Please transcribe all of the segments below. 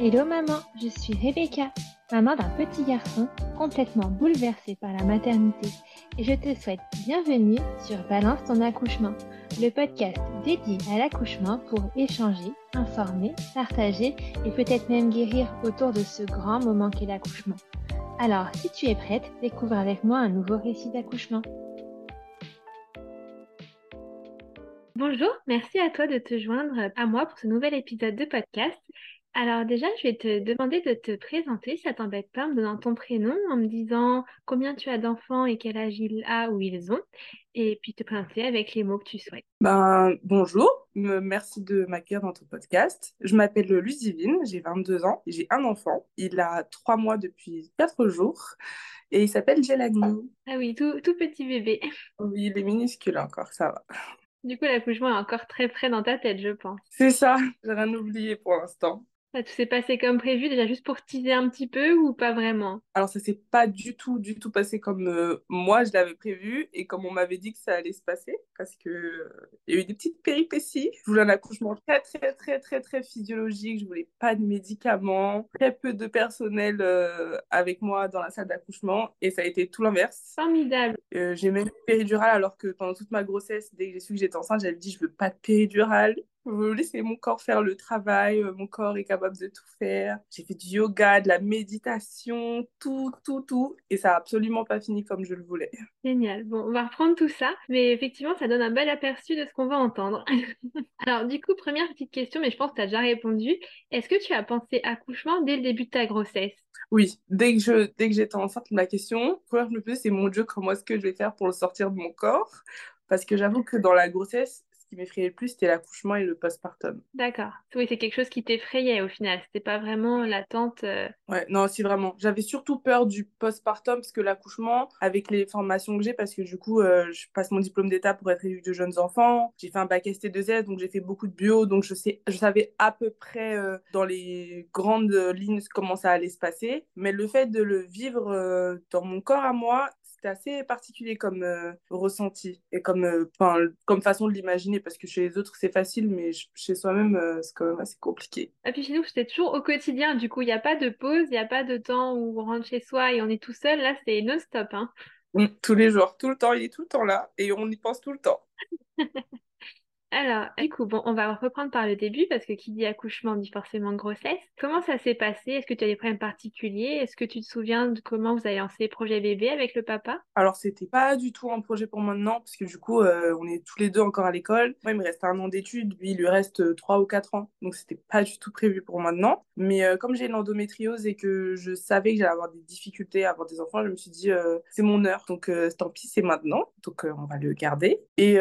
Hello maman, je suis Rebecca, maman d'un petit garçon complètement bouleversé par la maternité et je te souhaite bienvenue sur Balance ton accouchement, le podcast dédié à l'accouchement pour échanger, informer, partager et peut-être même guérir autour de ce grand moment qu'est l'accouchement. Alors, si tu es prête, découvre avec moi un nouveau récit d'accouchement. Bonjour, merci à toi de te joindre à moi pour ce nouvel épisode de podcast. Alors déjà, je vais te demander de te présenter, si ça t'embête pas, en me donnant ton prénom, en me disant combien tu as d'enfants et quel âge il a ou ils ont, et puis te présenter avec les mots que tu souhaites. Ben, bonjour, merci de m'accueillir dans ton podcast. Je m'appelle Lucivine, j'ai 22 ans, j'ai un enfant, il a 3 mois depuis 4 jours, et il s'appelle Jelani. Ah oui, tout, tout petit bébé. Oui, il est minuscule encore, ça va. Du coup, l'accouchement est encore très frais dans ta tête, je pense. C'est ça, j'ai rien oublié pour l'instant. Ça s'est passé comme prévu, déjà juste pour teaser un petit peu ou pas vraiment? Alors, ça s'est pas du tout, du tout passé comme euh, moi je l'avais prévu et comme on m'avait dit que ça allait se passer parce que euh, il y a eu des petites péripéties. Je voulais un accouchement très, très, très, très, très physiologique. Je voulais pas de médicaments, très peu de personnel euh, avec moi dans la salle d'accouchement et ça a été tout l'inverse. Formidable. j'ai même une péridurale alors que pendant toute ma grossesse, dès que j'ai su que j'étais enceinte, j'avais dit je veux pas de péridurale. Laisser mon corps faire le travail, mon corps est capable de tout faire. J'ai fait du yoga, de la méditation, tout, tout, tout. Et ça n'a absolument pas fini comme je le voulais. Génial. Bon, on va reprendre tout ça. Mais effectivement, ça donne un bel aperçu de ce qu'on va entendre. Alors, du coup, première petite question, mais je pense que tu as déjà répondu. Est-ce que tu as pensé accouchement dès le début de ta grossesse? Oui, dès que je dès que j'étais enceinte, ma question, première je me posais, c'est mon Dieu, comment est-ce que je vais faire pour le sortir de mon corps? Parce que j'avoue que dans la grossesse, qui m'effrayait le plus, c'était l'accouchement et le postpartum. D'accord. Oui, c'est quelque chose qui t'effrayait au final. C'était pas vraiment l'attente. Euh. Ouais, non, si vraiment. J'avais surtout peur du postpartum parce que l'accouchement, avec les formations que j'ai, parce que du coup, euh, je passe mon diplôme d'état pour être élu de jeunes enfants. J'ai fait un bac ST2S, donc j'ai fait beaucoup de bio, donc je sais, je savais à peu près euh, dans les grandes lignes comment ça allait se passer. Mais le fait de le vivre dans mon corps à moi, assez particulier comme euh, ressenti et comme, euh, comme façon de l'imaginer parce que chez les autres c'est facile mais chez soi-même euh, c'est quand même assez compliqué. Et puis chez nous c'était toujours au quotidien, du coup il n'y a pas de pause, il n'y a pas de temps où on rentre chez soi et on est tout seul, là c'est non-stop. Hein. Mmh, tous les jours, tout le temps, il est tout le temps là et on y pense tout le temps. Alors, du coup, bon, on va reprendre par le début parce que qui dit accouchement dit forcément grossesse. Comment ça s'est passé? Est-ce que tu as des problèmes particuliers? Est-ce que tu te souviens de comment vous avez lancé projet bébé avec le papa? Alors, c'était pas du tout un projet pour maintenant parce que du coup, euh, on est tous les deux encore à l'école. Moi, il me reste un an d'études, lui, il lui reste euh, trois ou quatre ans. Donc, c'était pas du tout prévu pour maintenant. Mais euh, comme j'ai l'endométriose et que je savais que j'allais avoir des difficultés à avoir des enfants, je me suis dit, c'est mon heure. Donc, tant pis, c'est maintenant. Donc, on va le garder. Et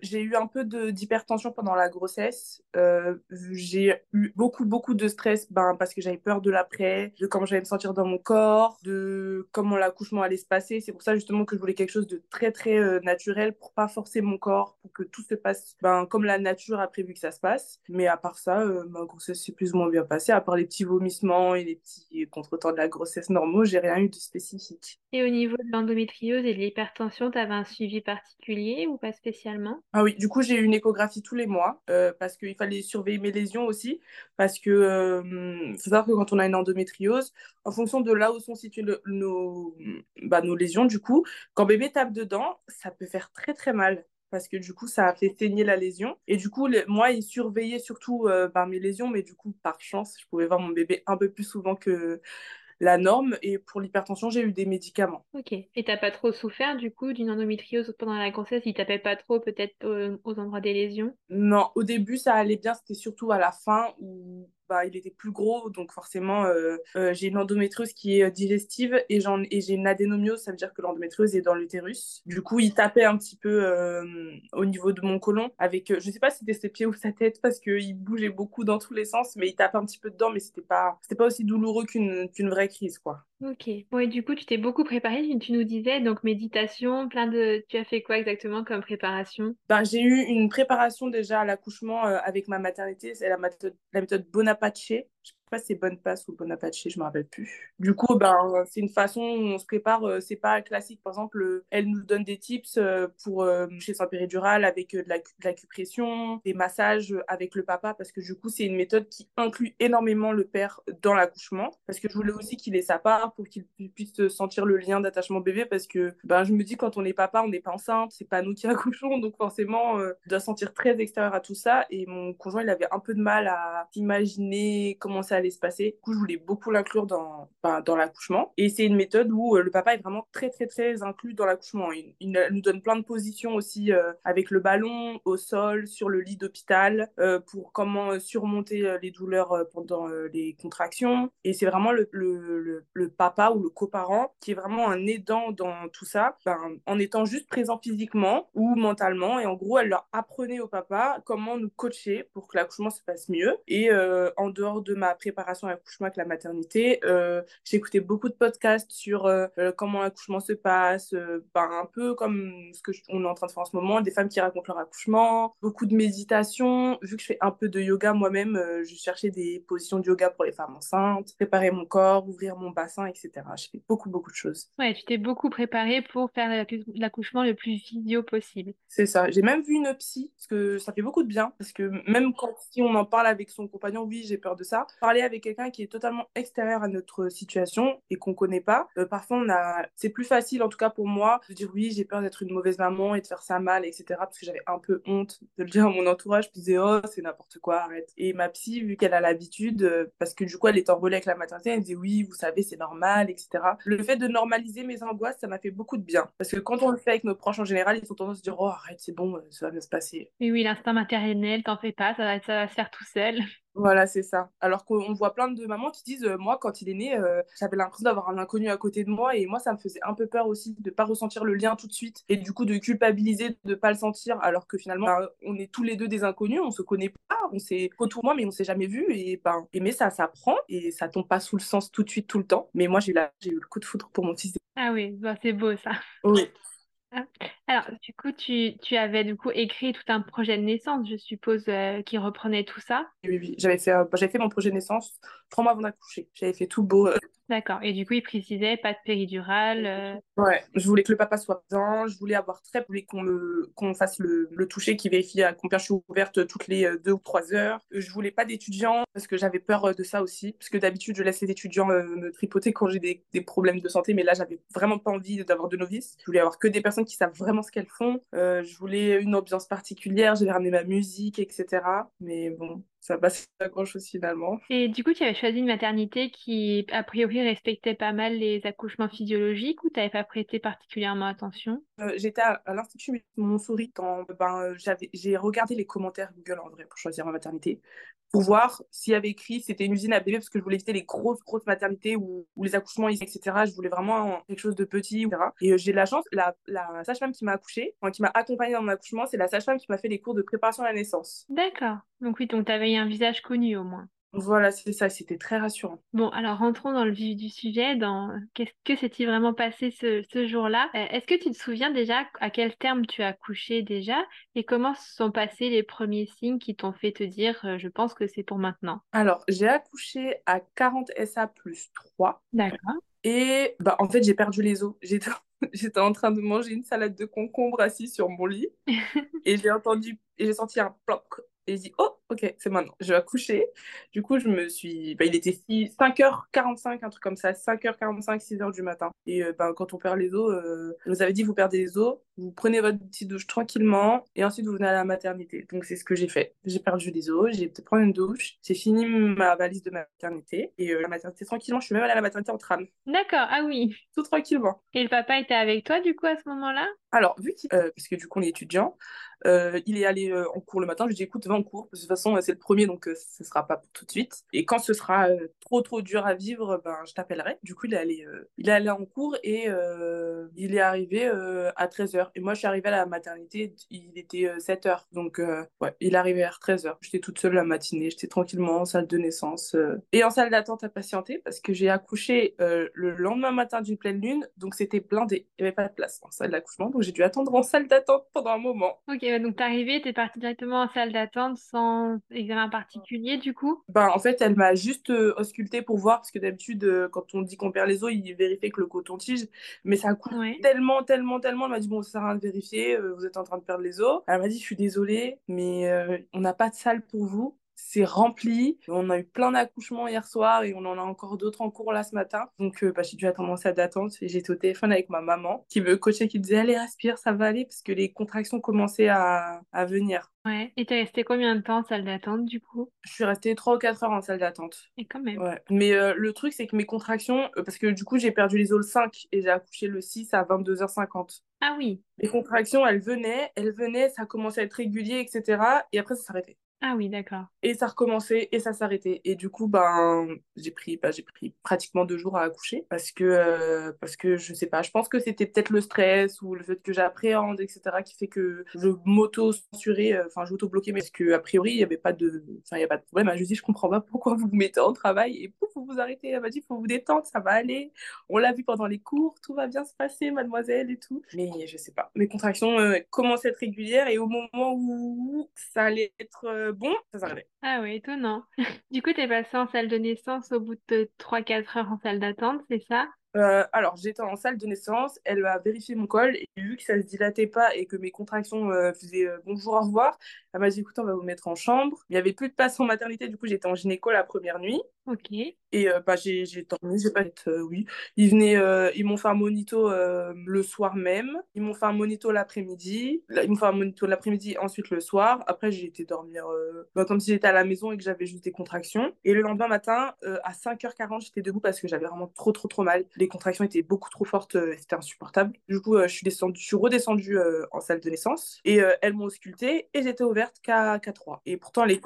j'ai eu un peu d'hypertension pendant la grossesse. Euh, j'ai eu beaucoup, beaucoup de stress ben, parce que j'avais peur de l'après, de comment j'allais me sentir dans mon corps, de comment l'accouchement allait se passer. C'est pour ça justement que je voulais quelque chose de très, très euh, naturel pour pas forcer mon corps, pour que tout se passe ben, comme la nature a prévu que ça se passe. Mais à part ça, euh, ma grossesse s'est plus ou moins bien passée. À part les petits vomissements et les petits contretemps de la grossesse normaux, j'ai rien eu de spécifique. Et au niveau de l'endométriose et de l'hypertension, tu avais un suivi particulier ou pas spécialement? Ah oui, du coup, j'ai une échographie tous les mois euh, parce qu'il fallait surveiller mes lésions aussi. Parce que euh, faut savoir que quand on a une endométriose, en fonction de là où sont situées nos, bah, nos lésions, du coup, quand bébé tape dedans, ça peut faire très très mal parce que du coup, ça a fait saigner la lésion. Et du coup, moi, il surveillait surtout euh, par mes lésions, mais du coup, par chance, je pouvais voir mon bébé un peu plus souvent que, la norme. Et pour l'hypertension, j'ai eu des médicaments. Ok. Et t'as pas trop souffert du coup d'une endométriose pendant la grossesse? Il tapait pas trop peut-être aux endroits des lésions? Non, au début ça allait bien. C'était surtout à la fin où bah, il était plus gros, donc forcément, euh, euh, j'ai une endométriose qui est euh, digestive et, j'ai une adénomiose, ça veut dire que l'endométriose est dans l'utérus. Du coup, il tapait un petit peu au niveau de mon côlon avec, je sais pas si c'était ses pieds ou sa tête parce qu'il bougeait beaucoup dans tous les sens, mais il tapait un petit peu dedans, mais c'était pas, pas aussi douloureux qu'une qu'une vraie crise, quoi. Ok. Bon, et du coup, tu t'es beaucoup préparé, tu nous disais, donc méditation, plein de... Tu as fait quoi exactement comme préparation? Ben, J'ai eu une préparation déjà à l'accouchement avec ma maternité, c'est la méthode, la méthode Bonaparte. Je sais pas si c'est bonne passe ou bonne apache, je me rappelle plus. Du coup, ben, c'est une façon où on se prépare, euh, c'est pas classique. Par exemple, euh, elle nous donne des tips euh, pour chez son péridurale avec de, l'acupression, des massages avec le papa, parce que du coup, c'est une méthode qui inclut énormément le père dans l'accouchement, parce que je voulais aussi qu'il ait sa part pour qu'il puisse sentir le lien d'attachement bébé, parce que ben, je me dis, quand on est papa, on n'est pas enceinte, c'est pas nous qui accouchons, donc forcément, on doit sentir très extérieur à tout ça. Et mon conjoint, il avait un peu de mal à imaginer comment ça allait se passer. Du coup, je voulais beaucoup l'inclure dans, ben, dans l'accouchement. Et c'est une méthode où euh, le papa est vraiment très, très, très inclus dans l'accouchement. Il, nous donne plein de positions aussi euh, avec le ballon, au sol, sur le lit d'hôpital, euh, pour comment surmonter les douleurs pendant les contractions. Et c'est vraiment le, le, le, papa ou le coparent qui est vraiment un aidant dans tout ça, ben, en étant juste présent physiquement ou mentalement. Et en gros, elle leur apprenait au papa comment nous coacher pour que l'accouchement se passe mieux. Et en dehors de ma préparation à l'accouchement avec la maternité, j'ai écouté beaucoup de podcasts sur euh, euh, comment l'accouchement se passe, euh, ben, un peu comme ce que on est en train de faire en ce moment, des femmes qui racontent leur accouchement, beaucoup de méditation. Vu que je fais un peu de yoga moi-même, je cherchais des positions de yoga pour les femmes enceintes, préparer mon corps, ouvrir mon bassin, etc. Je fais beaucoup, beaucoup de choses. Ouais, tu t'es beaucoup préparée pour faire l'accouchement le plus vidéo possible. C'est ça. J'ai même vu une psy, parce que ça fait beaucoup de bien, parce que même quand si on en parle avec son compagnon, oui, j'ai peur de ça. Parler avec quelqu'un qui est totalement extérieur à notre situation et qu'on connaît pas, euh, parfois on a, c'est plus facile en tout cas pour moi de dire oui, j'ai peur d'être une mauvaise maman et de faire ça mal, etc. Parce que j'avais un peu honte de le dire à mon entourage. Je disais oh c'est n'importe quoi, arrête. Et ma psy, vu qu'elle a l'habitude, euh, parce que du coup elle est en avec la maternité, elle disait oui, vous savez c'est normal, etc. Le fait de normaliser mes angoisses, ça m'a fait beaucoup de bien. Parce que quand on le fait avec nos proches en général, ils ont tendance à dire oh arrête c'est bon, ça va bien se passer. Oui oui, l'instinct maternel, t'en fais pas, ça va, ça va se faire tout seul. Voilà, c'est ça. Alors qu'on voit plein de mamans qui disent, euh, moi, quand il est né, euh, j'avais l'impression d'avoir un inconnu à côté de moi. Et moi, ça me faisait un peu peur aussi de ne pas ressentir le lien tout de suite. Et du coup, de culpabiliser, de ne pas le sentir. Alors que finalement, ben, on est tous les deux des inconnus, on se connaît pas, on s'est autour de moi, mais on s'est jamais vu. Et ben, mais ça s'apprend et ça tombe pas sous le sens tout de suite, tout le temps. Mais moi, j'ai eu, eu le coup de foudre pour mon fils. Ah oui, bah, c'est beau ça. Oui. Ah. Alors, du coup, tu, tu avais du coup écrit tout un projet de naissance, je suppose, euh, qui reprenait tout ça? Oui, oui, j'avais fait, euh, j'avais fait mon projet de naissance trois mois avant d'accoucher. J'avais fait tout beau. Euh. D'accord. Et du coup, il précisait pas de péridurale. Ouais, je voulais que le papa soit présent, je voulais avoir très, je voulais qu'on le, qu'on fasse le, le toucher qui vérifie à combien je suis ouverte toutes les deux ou trois heures. Je voulais pas d'étudiants parce que j'avais peur de ça aussi, parce que d'habitude, je laisse les étudiants me tripoter quand j'ai des, des, problèmes de santé, mais là, j'avais vraiment pas envie d'avoir de novices. Je voulais avoir que des personnes qui savent vraiment ce qu'elles font. Euh, je voulais une ambiance particulière, j'avais ramené ma musique, etc. Mais bon, ça passe pas grand chose finalement. Et du coup, tu avais choisi une maternité qui, a priori, respectait pas mal les accouchements physiologiques ou tu n'avais pas prêté particulièrement attention? Euh, J'étais à, l'Institut Montsouris quand ben, j'ai regardé les commentaires Google en vrai pour choisir ma maternité pour voir s'il y avait écrit c'était une usine à bébé parce que je voulais éviter les grosses grosses maternités où, les accouchements etc je voulais vraiment quelque chose de petit etc. et euh, j'ai de la chance la, la sage-femme qui m'a accouché qui m'a accompagnée dans mon accouchement c'est la sage-femme qui m'a fait les cours de préparation à la naissance d'accord donc oui donc tu avais un visage connu au moins voilà, c'est ça, c'était très rassurant. Bon, alors rentrons dans le vif du sujet, dans qu'est-ce que s'est-il vraiment passé ce, ce jour-là? Euh, est-ce que tu te souviens déjà à quel terme tu as accouché déjà? Et comment se sont passés les premiers signes qui t'ont fait te dire euh, je pense que c'est pour maintenant? Alors, j'ai accouché à 40 SA plus 3. D'accord. Et bah, en fait, j'ai perdu les os. J'étais j'étais en train de manger une salade de concombre assis sur mon lit et j'ai entendu et j'ai senti un ploc et j'ai dit oh ok, c'est maintenant, je vais accoucher. Du coup, je me suis. Bah, il était 5h45, un truc comme ça, 5h45, 6h du matin. Et euh, bah, quand on perd les os, euh, on nous avait dit vous perdez les os, vous prenez votre petite douche tranquillement et ensuite vous venez à la maternité. Donc, c'est ce que j'ai fait. J'ai perdu les os, j'ai peut-être pris une douche, j'ai fini ma valise de maternité et euh, la maternité tranquillement. Je suis même allée à la maternité en tram. D'accord, ah oui. Tout tranquillement. Et le papa était avec toi du coup à ce moment-là? Alors, vu qu'il. parce que du coup, on est étudiant, il est allé en cours le matin. Je lui ai dit écoute, va en cours. De toute c'est le premier, donc ce ce sera pas pour tout de suite. Et quand ce sera trop trop dur à vivre, ben je t'appellerai. Du coup, il est allé, il est en cours et il est arrivé à 13h. Et moi, je suis arrivée à la maternité, il était 7h. Donc, ouais, il est arrivé vers 13h. J'étais toute seule la matinée, j'étais tranquillement en salle de naissance et en salle d'attente à patienter parce que j'ai accouché le lendemain matin d'une pleine lune, donc c'était blindé. Il n'y avait pas de place en salle d'accouchement, donc j'ai dû attendre en salle d'attente pendant un moment. Ok, donc t'es arrivée, t'es partie directement en salle d'attente sans examen particulier du coup? Bah, En fait, elle m'a juste euh, ausculté pour voir, parce que d'habitude, euh, quand on dit qu'on perd les os, il vérifie que le coton-tige, mais ça coûte tellement, tellement, tellement. Elle m'a dit, bon, ça sert à rien de vérifier, euh, vous êtes en train de perdre les os. Elle m'a dit, je suis désolée, mais on n'a pas de salle pour vous c'est rempli. On a eu plein d'accouchements hier soir et on en a encore d'autres en cours là ce matin. Donc euh, bah, j'ai dû attendre en salle d'attente et j'étais au téléphone avec ma maman qui me coachait, qui disait allez respire, ça va aller parce que les contractions commençaient à, à venir. Ouais. Et t'es resté combien de temps en salle d'attente du coup? Je suis restée 3 ou 4 heures en salle d'attente. Et quand même. Ouais. Mais euh, le truc c'est que mes contractions, euh, parce que du coup j'ai perdu les os le 5 et j'ai accouché le 6 à 22h50. Ah oui. Les contractions, elles venaient, elles venaient, ça commençait à être régulier, etc. Et après ça s'arrêtait. Ah oui, d'accord. Et ça recommençait et ça s'arrêtait. Et du coup, ben, j'ai pris, ben, j'ai pris pratiquement deux jours à accoucher parce que, euh, parce que je sais pas, je pense que c'était peut-être le stress ou le fait que j'appréhende, etc., qui fait que je m'auto-censurais, euh, enfin, j'auto-bloquais, mais parce qu'a priori, il n'y avait pas de, enfin, il y a pas de problème. Je lui dis, je comprends pas pourquoi vous vous mettez en travail et pouf, vous vous arrêtez. Elle m'a dit, faut vous détendre, ça va aller. On l'a vu pendant les cours, tout va bien se passer, mademoiselle et tout. Mais je sais pas. Mes contractions euh, commençaient à être régulières et au moment où ça allait être bon, ça s'arrêtait. Ah oui, étonnant. Du coup, tu es passé en salle de naissance au bout de 3-4 heures en salle d'attente, c'est ça? Euh, alors, j'étais en salle de naissance, elle a vérifié mon col et vu que ça se dilatait pas et que mes contractions euh, faisaient euh, bonjour, au revoir, elle m'a dit écoute, on va vous mettre en chambre. Il y avait plus de place en maternité, du coup, j'étais en gynéco la première nuit. Ok. Et bah, j'ai dormi, j'ai pas être oui. Ils venaient, ils m'ont fait un monito le soir même, ils m'ont fait un monito l'après-midi, ils m'ont fait un monito l'après-midi, ensuite le soir. Après, j'ai été dormir bah, comme si j'étais à la maison et que j'avais juste des contractions. Et le lendemain matin, à 5h40, j'étais debout parce que j'avais vraiment trop, trop, trop mal les contractions étaient beaucoup trop fortes, euh, c'était insupportable. Du coup, euh, je suis descendue, je suis redescendue euh, en salle de naissance et elles m'ont auscultée et j'étais ouverte qu'à 3. Et pourtant, les,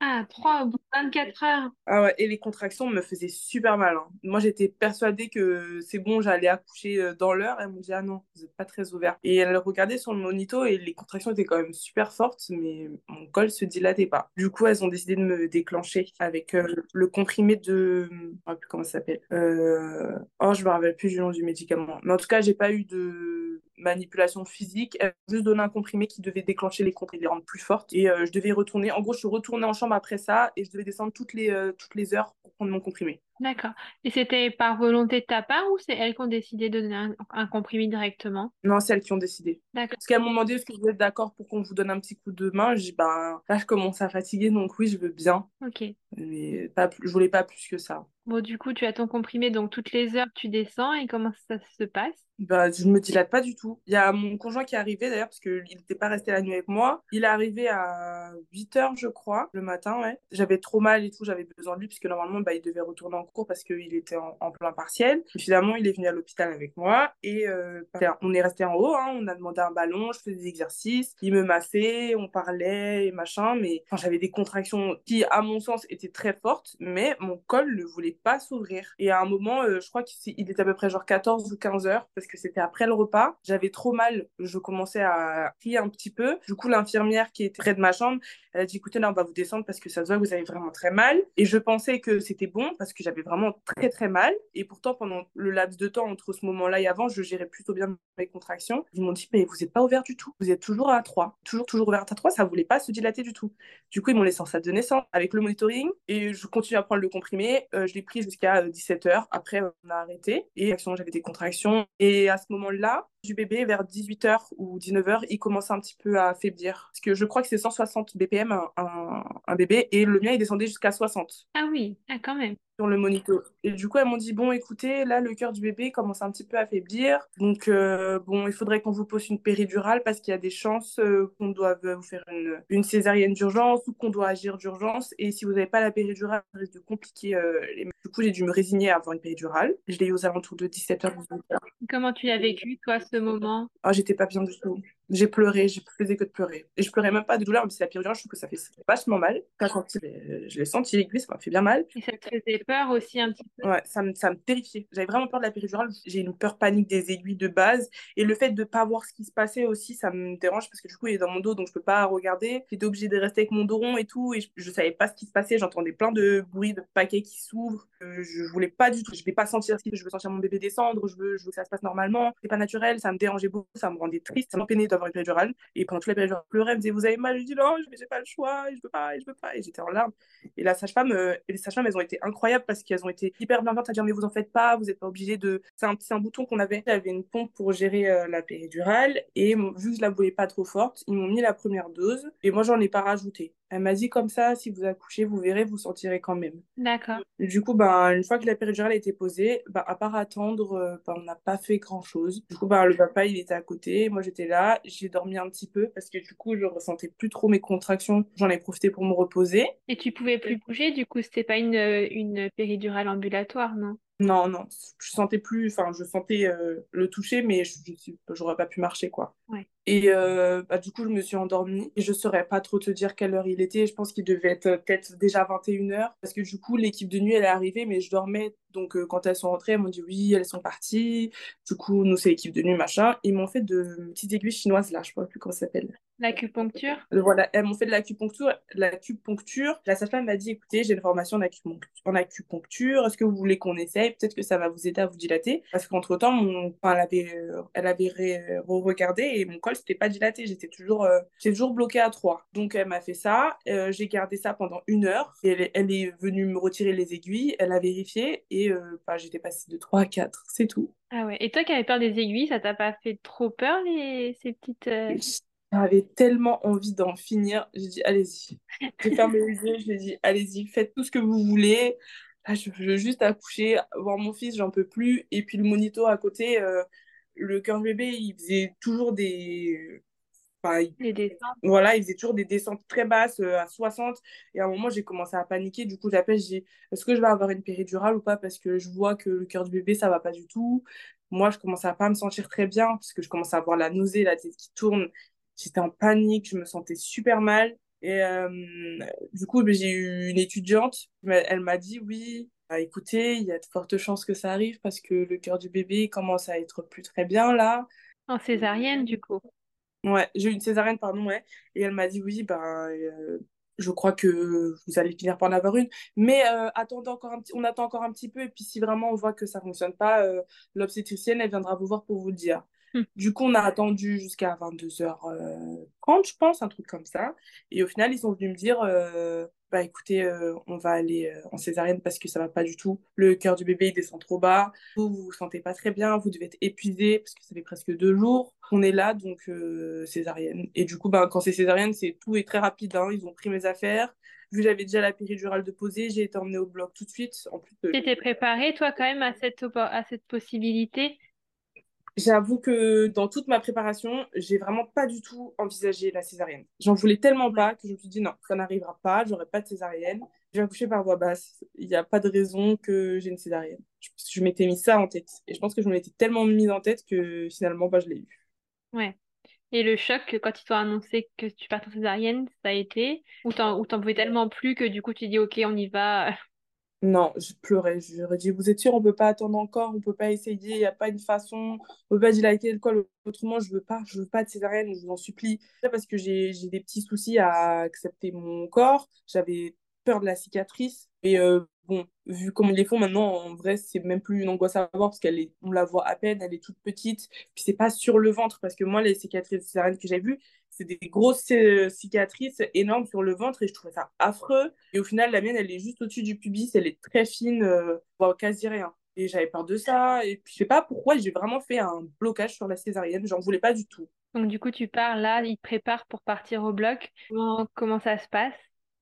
Ah, 3 au bout de 24 heures. Ah ouais, et les contractions me faisaient super mal. Hein. Moi, j'étais persuadée que c'est bon, j'allais accoucher dans l'heure. Elles m'ont dit, ah non, vous n'êtes pas très ouverte. Et elles regardaient sur le monito et les contractions étaient quand même super fortes, mais mon col se dilatait pas. Du coup, elles ont décidé de me déclencher avec le comprimé de. Je sais plus comment ça s'appelle. Oh, je me rappelle plus du nom du médicament. Mais en tout cas, j'ai pas eu de manipulation physique. Elle m'a juste donné un comprimé qui devait déclencher les et les rendre plus fortes. Et euh, je devais retourner. En gros, je suis retournée en chambre après ça et je devais descendre toutes les, euh, toutes les heures pour prendre mon comprimé. D'accord. Et c'était par volonté de ta part ou c'est elles qui ont décidé de donner un, comprimé directement? Non, c'est elles qui ont décidé. D'accord. Parce qu'elles m'ont demandé est-ce que vous êtes d'accord pour qu'on vous donne un petit coup de main. J'ai dit, ben là, je commence à fatiguer, donc oui, je veux bien. Ok. Mais pas plus, je voulais pas plus que ça. Bon, du coup, tu as ton comprimé, donc toutes les heures, tu descends et comment ça se passe? Bah, je me dilate pas du tout. Il y a mon conjoint qui est arrivé d'ailleurs, parce qu'il n'était pas resté la nuit avec moi. Il est arrivé à 8 h je crois, le matin, ouais. J'avais trop mal et tout, j'avais besoin de lui, puisque normalement, bah, il devait retourner en cours parce qu'il était en, plein partiel. Finalement, il est venu à l'hôpital avec moi et euh, on est resté en haut, hein. on a demandé un ballon, je faisais des exercices, il me massait, on parlait et machin, mais j'avais des contractions qui, à mon sens, étaient très fortes, mais mon col ne voulait pas s'ouvrir. Et à un moment, euh, je crois qu'il était à peu près genre 14 ou 15 heures, parce que c'était après le repas. Trop mal, je commençais à crier un petit peu. Du coup, l'infirmière qui était près de ma chambre, elle a dit écoutez, là, on va vous descendre parce que ça se voit, vous avez vraiment très mal. Et je pensais que c'était bon parce que j'avais vraiment très très mal. Et pourtant, pendant le laps de temps entre ce moment-là et avant, je gérais plutôt bien mes contractions. Ils m'ont dit mais vous n'êtes pas ouvert du tout, vous êtes toujours à 3, toujours toujours ouvert à 3, ça voulait pas se dilater du tout. Du coup, ils m'ont laissé en salle de naissance avec le monitoring et je continue à prendre le comprimé. Euh, je l'ai pris jusqu'à 17h. Après, on a arrêté et j'avais des contractions. Et à ce moment moment-là, du bébé, vers 18h ou 19h, il commence un petit peu à faiblir. Parce que je crois que c'est 160 BPM un, un, bébé et le mien, il descendait jusqu'à 60. Ah oui, ah, quand même. Sur le monito. Et du coup, elles m'ont dit bon, écoutez, là, le cœur du bébé commence un petit peu à faiblir. Donc, euh, bon, il faudrait qu'on vous pose une péridurale parce qu'il y a des chances euh, qu'on doive vous faire une, une césarienne d'urgence ou qu'on doit agir d'urgence. Et si vous n'avez pas la péridurale, ça risque de compliquer euh, les. Du coup, j'ai dû me résigner à avoir une péridurale. Je l'ai eu aux alentours de 17h, 18h. Comment tu l'as vécu, toi, ce moment? Ah, j'étais pas bien du tout. J'ai pleuré, j'ai faisais que de pleurer. Et je pleurais même pas de douleur, même si la péridurale, je trouve que ça fait vachement mal. Quand je l'ai senti, l'aiguille, ça m'a fait bien mal. Et ça te faisait peur aussi un petit peu Ouais, ça me, ça me terrifiait. J'avais vraiment peur de la péridurale. J'ai une peur panique des aiguilles de base. Et le fait de pas voir ce qui se passait aussi, ça me dérange parce que du coup, il est dans mon dos, donc je peux pas regarder. J'étais obligée de rester avec mon dos rond et tout. Et je, je savais pas ce qui se passait. J'entendais plein de bruits de paquets qui s'ouvrent. Euh, je voulais pas du tout. Je vais pas sentir ce je veux sentir mon bébé descendre. Je veux, je veux que ça se passe normalement. C'est pas naturel. Ça me dérangeait beaucoup. Ça me rendait triste. Ça avoir une péridurale. Et pendant toute la péridurale, je elle me disait, vous avez mal Je dis, non, j'ai pas le choix, je peux pas, je peux pas. Et j'étais en larmes. Et la sage-femme, euh, les sages-femmes, elles ont été incroyables parce qu'elles ont été hyper bienveillantes à dire, mais vous en faites pas, vous n'êtes pas obligé de. C'est un, un bouton qu'on avait. Avait une pompe pour gérer euh, la péridurale. Et vu que je la voulais pas trop forte, ils m'ont mis la première dose. Et moi, j'en ai pas rajouté. Elle m'a dit comme ça, si vous accouchez, vous verrez, vous sentirez quand même. D'accord. Du coup, ben, une fois que la péridurale a été posée, ben, à part attendre, euh, ben, on n'a pas fait grand-chose. Du coup, ben, le papa, il était à côté, moi j'étais là, j'ai dormi un petit peu parce que du coup, je ressentais plus trop mes contractions. J'en ai profité pour me reposer. Et tu pouvais plus bouger, du coup, c'était pas une, une péridurale ambulatoire, non? Non, non, je sentais plus, enfin, je sentais euh, le toucher, mais je j'aurais pas pu marcher, quoi. Ouais. Et euh, bah, du coup, je me suis endormie. Et je saurais pas trop te dire quelle heure il était. Je pense qu'il devait être euh, peut-être déjà 21h. Parce que du coup, l'équipe de nuit, elle est arrivée, mais je dormais. Donc, quand elles sont rentrées, elles m'ont dit oui, elles sont parties. Du coup, nous, c'est l'équipe de nuit, machin. Ils m'ont fait de petites aiguilles chinoises, là, je sais plus comment ça s'appelle. L'acupuncture Voilà, elles m'ont fait de l'acupuncture. L'acupuncture, la sage-femme m'a dit écoutez, j'ai une formation en acupuncture. Est-ce que vous voulez qu'on essaye? Peut-être que ça va vous aider à vous dilater. Parce qu'entre-temps, mon... enfin, elle avait, elle avait regardé et mon col c'était pas dilaté, j'étais toujours, euh, toujours bloquée à 3. Donc elle m'a fait ça, euh, j'ai gardé ça pendant une heure et elle, est venue me retirer les aiguilles, elle a vérifié et euh, bah, j'étais passée de 3 à 4, c'est tout. Ah ouais, et toi qui avais peur des aiguilles, ça t'a pas fait trop peur les... ces petites... J'avais tellement envie d'en finir, j'ai dit allez-y. J'ai fermé les yeux, je lui ai dit allez-y, faites tout ce que vous voulez. Là, je veux juste accoucher, voir mon fils, j'en peux plus. Et puis le monito à côté, le cœur bébé, il faisait toujours des. Voilà, il faisait toujours des descentes très basses euh, à 60. Et à un moment, j'ai commencé à paniquer. Du coup, j'appelle, je dis est-ce que je vais avoir une péridurale ou pas? Parce que je vois que le cœur du bébé, ça va pas du tout. Moi, je commence à pas me sentir très bien parce que je commence à avoir la nausée, la tête qui tourne. J'étais en panique, je me sentais super mal. Et euh, du coup, j'ai eu une étudiante, elle m'a dit oui, bah, écoutez, il y a de fortes chances que ça arrive parce que le cœur du bébé commence à être plus très bien là. En césarienne, du coup. Ouais, j'ai eu une césarienne, pardon, ouais. Et elle m'a dit oui, ben, je crois que vous allez finir par en avoir une. Mais euh, attendez encore un petit, on attend encore un petit peu. Et puis si vraiment on voit que ça ne fonctionne pas, l'obstétricienne, elle viendra vous voir pour vous le dire. Du coup, on a attendu jusqu'à 22h30, je pense, un truc comme ça. Et au final, ils sont venus me dire bah écoutez, euh, on va aller euh, en césarienne parce que ça va pas du tout. Le cœur du bébé il descend trop bas. Vous vous, vous sentez pas très bien, vous devez être épuisé parce que ça fait presque deux jours. On est là donc euh, césarienne. Et du coup, bah, quand c'est césarienne, c'est tout est très rapide. Hein. Ils ont pris mes affaires. Vu que j'avais déjà la péridurale de poser, j'ai été emmenée au bloc tout de suite. En plus, tu étais préparée toi quand même à cette à cette possibilité? J'avoue que dans toute ma préparation, j'ai vraiment pas du tout envisagé la césarienne. J'en voulais tellement pas que je me suis dit non, ça n'arrivera pas, j'aurai pas de césarienne. Je vais accoucher par voie basse. Il n'y a pas de raison que j'ai une césarienne. Je, m'étais mis ça en tête. Et je pense que je me l'étais tellement mise en tête que finalement, bah, je l'ai eu. Ouais. Et le choc, quand ils t'ont annoncé que tu partais en césarienne, ça a été? Ou t'en pouvais tellement plus que du coup tu dis ok, on y va? Non, je pleurais. Je leur ai dit, vous êtes sûr, on peut pas attendre encore, on peut pas essayer, il n'y a pas une façon, on peut pas dilater le col. Autrement, je veux pas, je veux pas de césarienne, je vous en supplie. Parce que j'ai des petits soucis à accepter mon corps. J'avais peur de la cicatrice. Et euh, bon, vu comme ils les font maintenant, en vrai, c'est même plus une angoisse à voir parce qu'elle est, on la voit à peine, elle est toute petite. Puis c'est pas sur le ventre parce que moi, les cicatrices césariennes que j'ai vues, c'est des grosses euh, cicatrices énormes sur le ventre et je trouvais ça affreux. Et au final, la mienne, elle est juste au-dessus du pubis, elle est très fine, euh, voire quasi rien. Et j'avais peur de ça. Et puis, je sais pas pourquoi, j'ai vraiment fait un blocage sur la césarienne. J'en voulais pas du tout. Donc, du coup, tu pars là, il te prépare pour partir au bloc. Comment, comment ça se passe?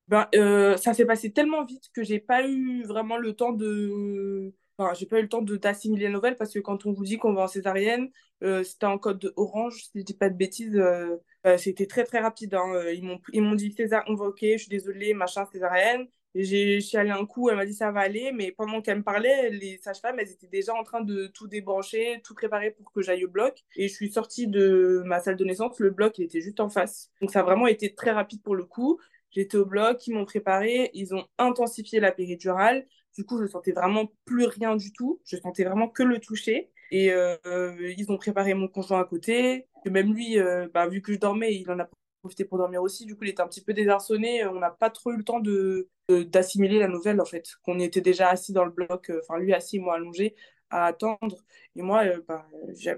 Ben, euh, Ça s'est passé tellement vite que j'ai pas eu vraiment le temps de Enfin, j'ai pas eu le temps d'assimiler les nouvelles parce que quand on vous dit qu'on va en césarienne, euh, c'était en code orange, si je dis pas de bêtises, euh, c'était très très rapide. Hein. Ils m'ont ils m'ont dit César, on va ok, je suis désolée, machin, césarienne. Je suis allée un coup, elle m'a dit ça va aller, mais pendant qu'elle me parlait, les sages-femmes, elles étaient déjà en train de tout débrancher, tout préparer pour que j'aille au bloc. Et je suis sortie de ma salle de naissance, le bloc, était juste en face. Donc ça a vraiment été très rapide pour le coup. J'étais au bloc, ils m'ont préparé, ils ont intensifié la péridurale. Du coup, je sentais vraiment plus rien du tout. Je sentais vraiment que le toucher. Et euh, ils ont préparé mon conjoint à côté. Et même lui, euh, bah, vu que je dormais, il en a profité pour dormir aussi. Du coup, il était un petit peu désarçonné. On n'a pas trop eu le temps de, d'assimiler la nouvelle, en fait. Qu'on était déjà assis dans le bloc, euh, enfin, lui assis, moi allongé. À attendre. Et moi, euh, bah,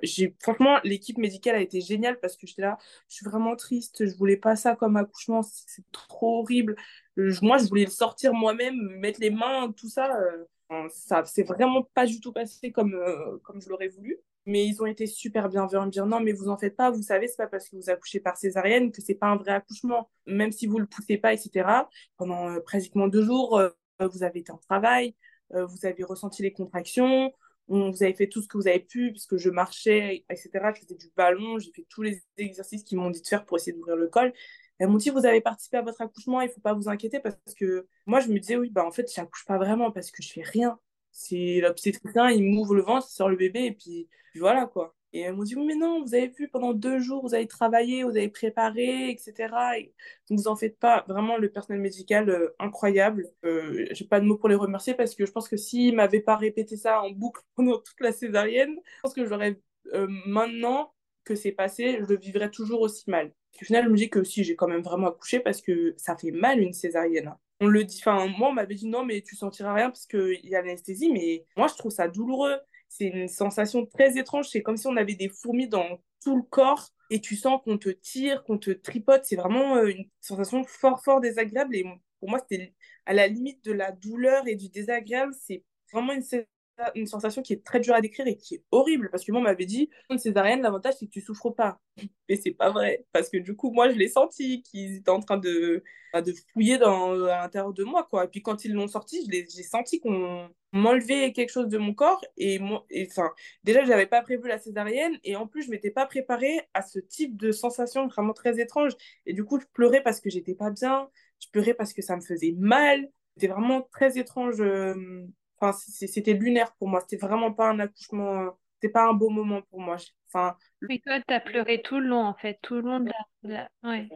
j'ai, franchement, l'équipe médicale a été géniale parce que j'étais là, je suis vraiment triste, je voulais pas ça comme accouchement, c'est trop horrible. moi, je voulais le sortir moi-même, mettre les mains, tout ça. ça c'est vraiment pas du tout passé comme, comme je l'aurais voulu mais ils ont été super bienveillants, me dire non, mais vous en faites pas, vous savez, c'est pas parce que vous accouchez par césarienne que c'est pas un vrai accouchement, même si vous le poussez pas, etc. Pendant euh, pratiquement deux jours, euh, vous avez été en travail, euh, vous avez ressenti les contractions, vous avez fait tout ce que vous avez pu, puisque je marchais, etc. Je faisais du ballon, j'ai fait tous les exercices qu'ils m'ont dit de faire pour essayer d'ouvrir le col. Elles m'ont dit, vous avez participé à votre accouchement, il faut pas vous inquiéter, parce que moi, je me disais, oui, bah en fait, j'accouche pas vraiment, parce que je fais rien. C'est l'obstétricien, il m'ouvre le ventre, il sort le bébé, et puis, voilà quoi. Et elles m'ont dit, mais non, vous avez vu, pendant deux jours, vous avez travaillé, vous avez préparé, etc. Et ne vous en faites pas. Vraiment, le personnel médical, euh, incroyable. Euh, j'ai pas de mots pour les remercier parce que je pense que s'ils m'avaient pas répété ça en boucle pendant toute la césarienne, je pense que j'aurais, euh, maintenant que c'est passé, je le vivrais toujours aussi mal. Au final, je me dis que si, j'ai quand même vraiment accouché parce que ça fait mal une césarienne. On le dit, enfin, moi, on m'avait dit non, mais tu sentiras rien parce qu'il y a l'anesthésie, mais moi, je trouve ça douloureux. C'est une sensation très étrange. C'est comme si on avait des fourmis dans tout le corps et tu sens qu'on te tire, qu'on te tripote. C'est vraiment euh, une sensation fort, fort désagréable. Et pour moi, c'était à la limite de la douleur et du désagréable. C'est vraiment une une sensation qui est très dure à décrire et qui est horrible parce que moi on m'avait dit une césarienne l'avantage c'est que tu souffres pas mais c'est pas vrai parce que du coup moi je l'ai senti qu'ils étaient en train de bah, de fouiller dans à l'intérieur de moi quoi. Et puis quand ils l'ont sorti j'ai senti qu'on m'enlevait quelque chose de mon corps et moi enfin déjà j'avais pas prévu la césarienne et en plus je m'étais pas préparée à ce type de sensation vraiment très étrange. Et du coup je pleurais parce que j'étais pas bien je pleurais parce que ça me faisait mal. C'était vraiment très étrange euh, Enfin, c'était lunaire pour moi. C'était vraiment pas un accouchement. C'était pas un beau moment pour moi. Enfin, Oui, toi, t'as pleuré tout le long, en fait, tout le long de la... Ouais.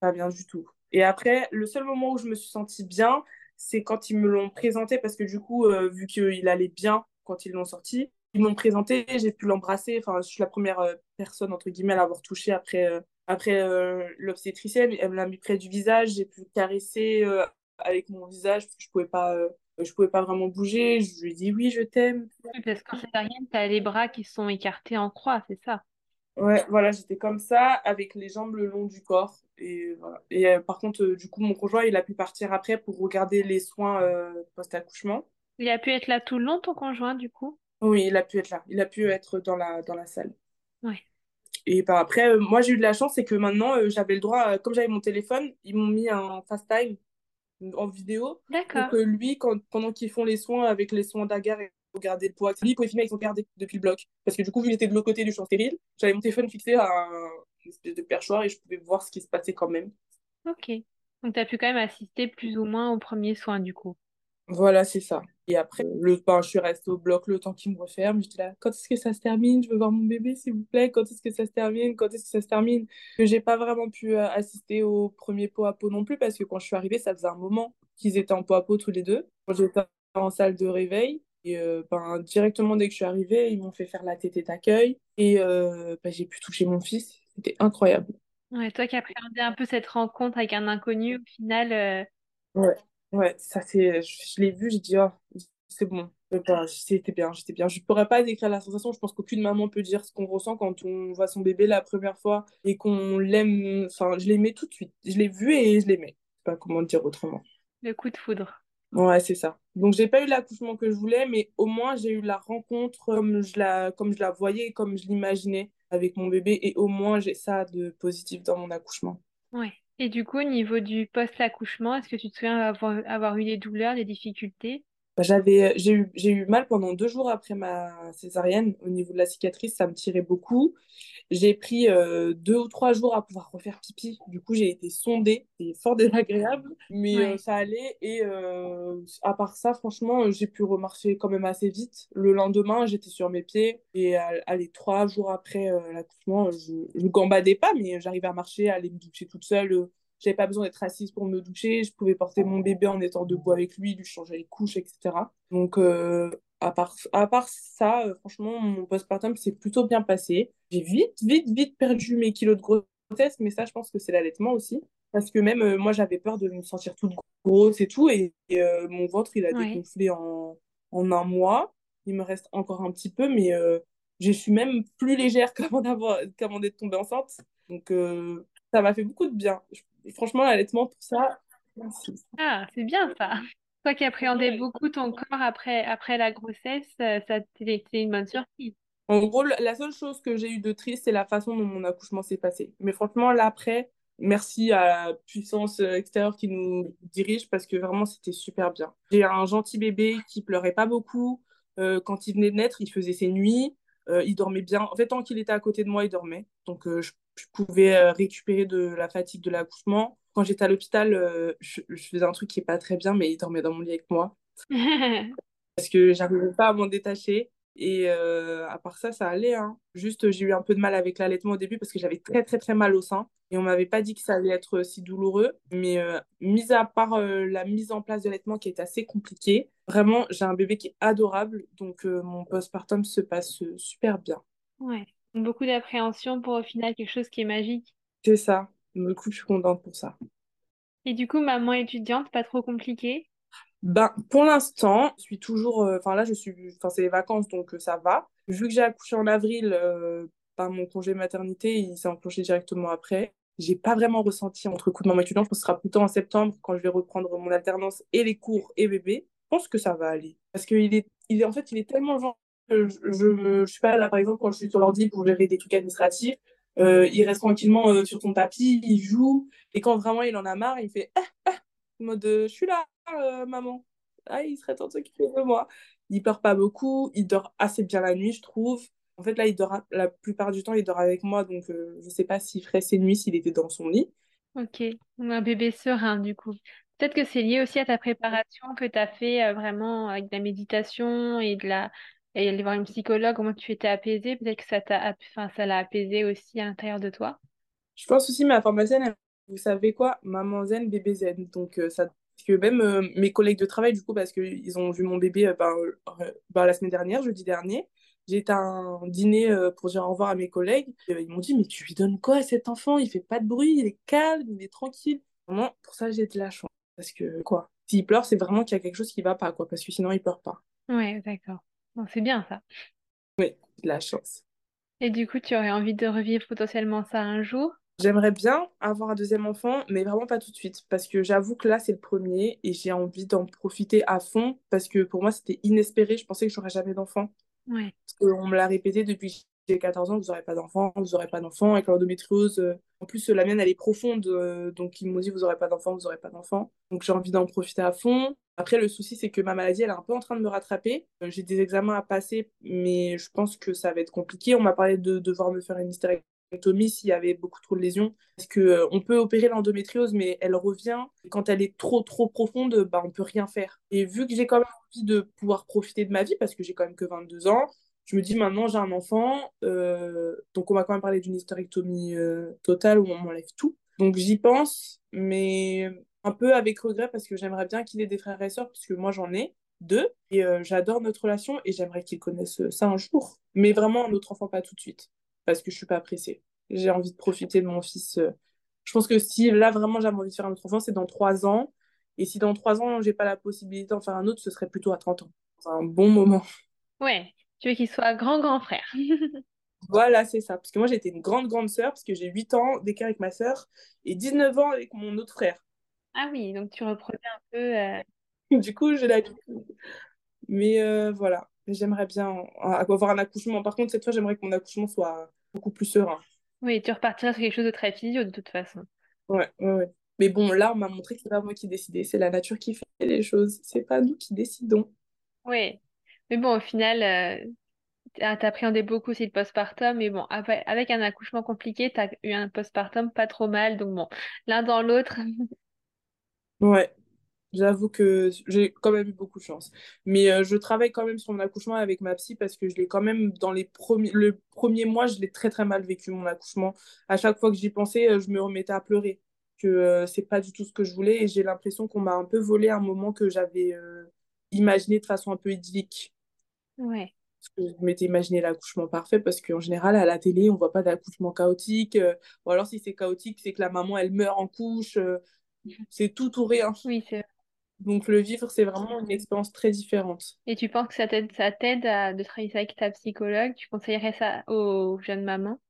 pas bien du tout. Et après, le seul moment où je me suis sentie bien, c'est quand ils me l'ont présenté, parce que du coup, euh, vu qu'il allait bien quand ils l'ont sorti, ils m'ont présenté, j'ai pu l'embrasser. Enfin, je suis la première euh, personne, entre guillemets, à l'avoir touché après, euh, après l'obstétricienne. Elle me l'a mis près du visage, j'ai pu caresser avec mon visage, parce que je pouvais pas je pouvais pas vraiment bouger. Je lui ai dit oui, je t'aime. Oui, parce qu'en césarienne, tu as les bras qui sont écartés en croix, c'est ça Ouais, voilà, j'étais comme ça, avec les jambes le long du corps. Et, voilà. et euh, par contre, euh, du coup, mon conjoint, il a pu partir après pour regarder les soins euh, post-accouchement. Il a pu être là tout le long, ton conjoint, du coup? Oui, il a pu être là. Il a pu être dans la, dans la salle. Ouais. Et bah, après, moi, j'ai eu de la chance, c'est que maintenant, j'avais le droit, comme j'avais mon téléphone, ils m'ont mis un FaceTime en vidéo. D'accord. Donc, lui, quand, pendant qu'ils font les soins avec les soins d'agar et regarder le poids, lui, il pouvait filmer avec son garder depuis le bloc. Parce que du coup, vu qu'il était de l'autre côté du champ stérile, j'avais mon téléphone fixé à un une espèce de perchoir et je pouvais voir ce qui se passait quand même. Ok. Donc, tu as pu quand même assister plus ou moins aux premiers soins, du coup. Voilà, c'est ça. Et après, le, ben, je suis restée au bloc le temps qu'il me referme. J'étais là, quand est-ce que ça se termine? Je veux voir mon bébé, s'il vous plaît. Quand est-ce que ça se termine? Quand est-ce que ça se termine? Que j'ai pas vraiment pu euh, assister au premier pot à pot non plus, parce que quand je suis arrivée, ça faisait un moment qu'ils étaient en pot à pot tous les deux. Quand j'étais en salle de réveil, et euh, ben, directement dès que je suis arrivée, ils m'ont fait faire la tétée d'accueil. Et euh, ben, j'ai pu toucher mon fils. C'était incroyable. Ouais, toi qui appréhendais un peu cette rencontre avec un inconnu, au final. Ouais. Ouais, ça c'est, je, l'ai vu, j'ai dit, oh, c'est bon, c'était bien, j'étais bien. Je pourrais pas décrire la sensation, je pense qu'aucune maman peut dire ce qu'on ressent quand on voit son bébé la première fois et qu'on l'aime, enfin, je l'aimais tout de suite. Je l'ai vu et je l'aimais. Je sais pas comment dire autrement. Le coup de foudre. Ouais, c'est ça. Donc j'ai pas eu l'accouchement que je voulais, mais au moins j'ai eu la rencontre comme je la, comme je la voyais, comme je l'imaginais avec mon bébé, et au moins j'ai ça de positif dans mon accouchement. Ouais. Et du coup, au niveau du post-accouchement, est-ce que tu te souviens avoir, avoir eu des douleurs, des difficultés? Bah, j'avais, j'ai eu, j'ai eu mal pendant deux jours après ma césarienne. Au niveau de la cicatrice, ça me tirait beaucoup. J'ai pris euh, deux ou trois jours à pouvoir refaire pipi. Du coup, j'ai été sondée. C'est fort désagréable, mais euh, ça allait. Et euh, à part ça, franchement, j'ai pu remarcher quand même assez vite. Le lendemain, j'étais sur mes pieds. Et allez, trois jours après l'accouchement, je ne gambadais pas, mais j'arrivais à marcher, à aller me doucher toute seule j'avais pas besoin d'être assise pour me doucher. Je pouvais porter mon bébé en étant debout avec lui, lui changer les couches, etc. Donc, euh, à, part, à part ça, euh, franchement, mon postpartum s'est plutôt bien passé. J'ai vite, vite, vite perdu mes kilos de grossesse, mais ça, je pense que c'est l'allaitement aussi. Parce que même euh, moi, j'avais peur de me sentir toute grosse et tout. Et, mon ventre, il a dégonflé en, en un mois. Il me reste encore un petit peu, mais je suis même plus légère qu'avant d'être tombée enceinte. Donc, ça m'a fait beaucoup de bien. Franchement, l'allaitement, pour ça, Ah, c'est bien ça. Toi qui appréhendais beaucoup ton corps après, après la grossesse, ça c'était une bonne surprise. En gros, la seule chose que j'ai eu de triste, c'est la façon dont mon accouchement s'est passé. Mais franchement, là, après, merci à la puissance extérieure qui nous dirige parce que vraiment, c'était super bien. J'ai un gentil bébé qui pleurait pas beaucoup. Euh, quand il venait de naître, il faisait ses nuits. Euh, il dormait bien. En fait, tant qu'il était à côté de moi, il dormait. Donc, euh, je, pouvais récupérer de la fatigue de l'accouchement. Quand j'étais à l'hôpital, je, je, faisais un truc qui n'est pas très bien, mais il dormait dans mon lit avec moi. parce que j'arrivais pas à m'en détacher. Et euh, à part ça, ça allait. Hein. Juste, j'ai eu un peu de mal avec l'allaitement au début parce que j'avais très, très, très mal au sein. Et on m'avait pas dit que ça allait être si douloureux. Mais euh, mis à part euh, la mise en place de l'allaitement qui est assez compliquée, vraiment, j'ai un bébé qui est adorable. Donc, mon postpartum se passe super bien. Ouais. Beaucoup d'appréhension pour au final quelque chose qui est magique. C'est ça. Du coup, je suis contente pour ça. Et du coup, maman étudiante, pas trop compliqué? Ben, pour l'instant, je suis toujours. Euh, enfin, là, je suis. Enfin, c'est les vacances, donc euh, ça va. Vu que j'ai accouché en avril, euh, par mon congé maternité, il s'est enclenché directement après. J'ai pas vraiment ressenti entre coups de maman étudiante. Je pense que ce sera plutôt en septembre quand je vais reprendre mon alternance et les cours et bébé. Je pense que ça va aller. Parce qu'il est, il est, en fait, il est tellement. Je, je, je, suis pas là, par exemple, quand je suis sur l'ordi pour gérer des trucs administratifs. il reste tranquillement sur son tapis, il joue. Et quand vraiment il en a marre, il fait ah, ah, mode je suis là, euh, maman. Ah, il serait temps de s'occuper de moi. Il pleure pas beaucoup, il dort assez bien la nuit, je trouve. En fait, là, il dort la plupart du temps, il dort avec moi, donc euh, je sais pas s'il ferait ses nuits s'il était dans son lit. Ok, un bébé serein du coup. Peut-être que c'est lié aussi à ta préparation que tu as fait euh, vraiment avec de la méditation et de la et aller voir une psychologue, au moins tu étais apaisée, peut-être que ça t'a enfin, ça l'a apaisé aussi à l'intérieur de toi. Je pense aussi ma formation, vous savez quoi, maman zen, bébé zen. Donc ça que même euh, mes collègues de travail, du coup, parce qu'ils ont vu mon bébé euh, ben, euh, ben, la semaine dernière, jeudi dernier, j'ai été à un dîner pour dire au revoir à mes collègues. ils m'ont dit, mais tu lui donnes quoi à cet enfant? Il fait pas de bruit, il est calme, il est tranquille. Vraiment, pour ça, j'ai de la chance. Parce que, quoi, s'il pleure, c'est vraiment qu'il y a quelque chose qui va pas, quoi, parce que sinon, il pleure pas. Ouais, d'accord. C'est bien ça. Oui, de la chance. Et du coup, tu aurais envie de revivre potentiellement ça un jour? J'aimerais bien avoir un deuxième enfant, mais vraiment pas tout de suite, parce que j'avoue que là, c'est le premier et j'ai envie d'en profiter à fond, parce que pour moi, c'était inespéré. Je pensais que j'aurais jamais d'enfant. Ouais. Parce qu'on me l'a répété depuis j'ai 14 ans, vous n'aurez pas d'enfant, vous n'aurez pas d'enfant. Avec l'endométriose, euh, en plus, la mienne, elle est profonde, euh, donc ils m'ont dit, vous n'aurez pas d'enfant, vous n'aurez pas d'enfant. Donc j'ai envie d'en profiter à fond. Après, le souci, c'est que ma maladie, elle est un peu en train de me rattraper. Euh, j'ai des examens à passer, mais je pense que ça va être compliqué. On m'a parlé de devoir me faire une hystérectomie s'il y avait beaucoup trop de lésions. Parce qu'on euh, on peut opérer l'endométriose, mais elle revient. quand elle est trop, trop profonde, bah, on peut rien faire. Et vu que j'ai quand même envie de pouvoir profiter de ma vie, parce que j'ai quand même que 22 ans, je me dis maintenant j'ai un enfant, euh, donc on va quand même parler d'une hystérectomie euh, totale où on m'enlève tout. Donc j'y pense, mais un peu avec regret parce que j'aimerais bien qu'il ait des frères et sœurs, puisque moi j'en ai deux, et j'adore notre relation et j'aimerais qu'ils connaissent ça un jour. Mais vraiment un autre enfant pas tout de suite parce que je suis pas pressée. J'ai envie de profiter de mon fils. Euh. Je pense que si là vraiment j'avais envie de faire un autre enfant, c'est dans trois ans. Et si dans trois ans j'ai pas la possibilité d'en faire un autre, ce serait plutôt à 30 ans. C'est un bon moment. Ouais, tu veux qu'il soit grand grand frère. voilà, c'est ça. Parce que moi j'étais une grande grande sœur parce que j'ai 8 ans d'écart avec ma sœur et 19 ans avec mon autre frère. Ah oui, donc tu reprenais un peu. Euh, du coup, j'ai la Mais euh, voilà, j'aimerais bien avoir un accouchement. Par contre, cette fois, j'aimerais que mon accouchement soit beaucoup plus serein. Oui, tu repartiras sur quelque chose de très physio de toute façon. Ouais, ouais, ouais. Mais bon, là, on m'a montré que c'est pas moi qui décidais, c'est la nature qui fait les choses, c'est pas nous qui décidons. Oui, mais bon, au final, euh, t'as appréhendé beaucoup aussi le postpartum, mais bon, avec un accouchement compliqué, t'as eu un postpartum pas trop mal, donc bon, l'un dans l'autre. ouais, J'avoue que j'ai quand même eu beaucoup de chance. Mais euh, je travaille quand même sur mon accouchement avec ma psy parce que je l'ai quand même, dans les premiers, le premier mois, je l'ai très très mal vécu mon accouchement. À chaque fois que j'y pensais, euh, je me remettais à pleurer. Que euh, c'est pas du tout ce que je voulais et j'ai l'impression qu'on m'a un peu volé un moment que j'avais imaginé de façon un peu idyllique. Ouais. Parce que je m'étais imaginé l'accouchement parfait parce qu'en général, à la télé, on voit pas d'accouchement chaotique. ou alors, si c'est chaotique, c'est que la maman, elle meurt en couche. c'est tout ou rien. Oui, c'est Donc le vivre, c'est vraiment une expérience très différente. Et tu penses que ça t'aide, ça t'aide à de travailler ça avec ta psychologue? Tu conseillerais ça aux jeunes mamans?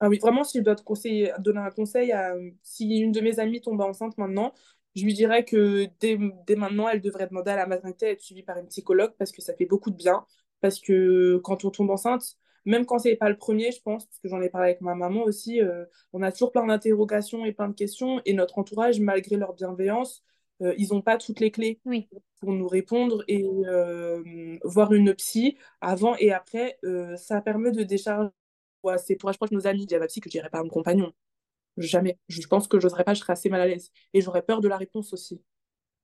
Ah oui, vraiment, si je dois te conseiller, donner un conseil, à, si une de mes amies tombe enceinte maintenant, je lui dirais que dès, dès maintenant, elle devrait demander à la maternité d'être suivie par une psychologue parce que ça fait beaucoup de bien. Parce que quand on tombe enceinte, même quand c'est pas le premier, je pense, parce que j'en ai parlé avec ma maman aussi, euh, on a toujours plein d'interrogations et plein de questions. Et notre entourage, malgré leur bienveillance, euh, ils n'ont pas toutes les clés Oui. pour nous répondre. Et euh, voir une psy avant et après, ça permet de décharger. Ouais, c'est pour proche de nos amis. Il y a ma psy que je dirais pas à mon compagnon. Jamais. Je pense que j'oserais pas, je serais assez mal à l'aise. Et j'aurais peur de la réponse aussi.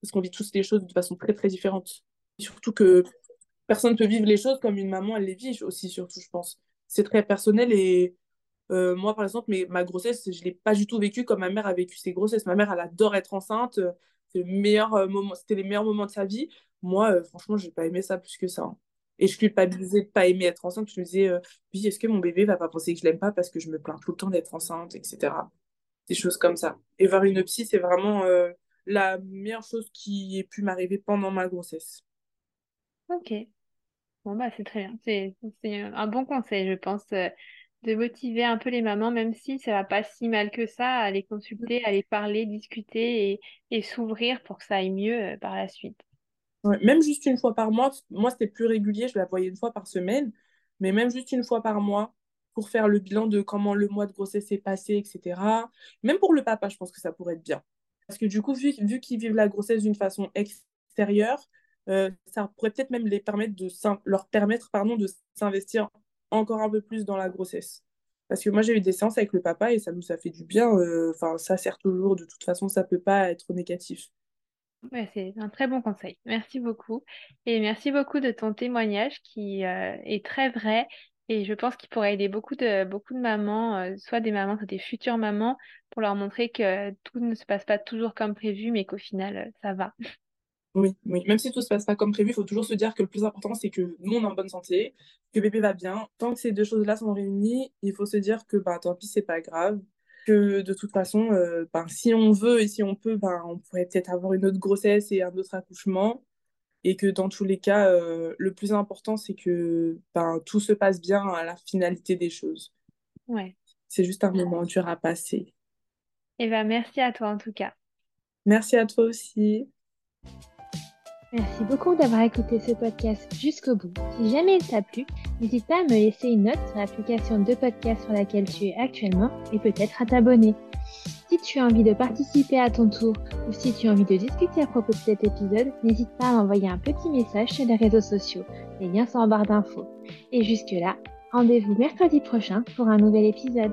Parce qu'on vit tous les choses de façon très, très différente. Surtout que personne ne peut vivre les choses comme une maman, elle les vit aussi, surtout, je pense. C'est très personnel et euh, moi, par exemple, mais, ma grossesse, je ne l'ai pas du tout vécue comme ma mère a vécu ses grossesses. Ma mère, elle adore être enceinte. C'est le meilleur, euh, moment, c'était les meilleurs moments de sa vie. Moi, euh, franchement, je n'ai pas aimé ça plus que ça. hein. Et je culpabilisais de pas aimer être enceinte. Je me disais, euh, oui, est-ce que mon bébé va pas penser que je l'aime pas parce que je me plains tout le temps d'être enceinte, etc. Des choses comme ça. Et voir une psy, c'est vraiment euh, la meilleure chose qui ait pu m'arriver pendant ma grossesse. Ok. Bon, bah, c'est très bien. C'est, c'est un bon conseil, je pense, euh, de motiver un peu les mamans, même si ça va pas si mal que ça, à les consulter, à les parler, discuter et, et s'ouvrir pour que ça aille mieux, euh, par la suite. Ouais, même juste une fois par mois, moi c'était plus régulier, je la voyais une fois par semaine, mais même juste une fois par mois pour faire le bilan de comment le mois de grossesse s'est passé, etc. Même pour le papa, je pense que ça pourrait être bien. Parce que du coup, vu, vu qu'ils vivent la grossesse d'une façon extérieure, euh, ça pourrait peut-être même les permettre de leur permettre pardon, de s'investir encore un peu plus dans la grossesse. Parce que moi, j'ai eu des séances avec le papa et ça nous a fait du bien. euh, Enfin, ça sert toujours. De toute façon, ça peut pas être négatif. Ouais, c'est un très bon conseil. Merci beaucoup. Et merci beaucoup de ton témoignage qui euh, est très vrai. Et je pense qu'il pourrait aider beaucoup de, beaucoup de mamans, soit des mamans, soit des futures mamans, pour leur montrer que tout ne se passe pas toujours comme prévu, mais qu'au final, ça va. Oui, oui. Même si tout se passe pas comme prévu, il faut toujours se dire que le plus important, c'est que nous, on est en bonne santé, que bébé va bien. Tant que ces deux choses-là sont réunies, il faut se dire que bah, tant pis, c'est pas grave. Que de toute façon, euh, ben, si on veut et si on peut, ben, on pourrait peut-être avoir une autre grossesse et un autre accouchement. Et que dans tous les cas, euh, le plus important, c'est que ben, tout se passe bien à la finalité des choses. Ouais. C'est juste un moment dur à passer. Ben merci à toi en tout cas. Merci à toi aussi. Merci beaucoup d'avoir écouté ce podcast jusqu'au bout. Si jamais il t'a plu, n'hésite pas à me laisser une note sur l'application de podcast sur laquelle tu es actuellement et peut-être à t'abonner. Si tu as envie de participer à ton tour ou si tu as envie de discuter à propos de cet épisode, n'hésite pas à m'envoyer un petit message sur les réseaux sociaux. Les liens sont en barre d'infos. Et jusque-là, rendez-vous mercredi prochain pour un nouvel épisode.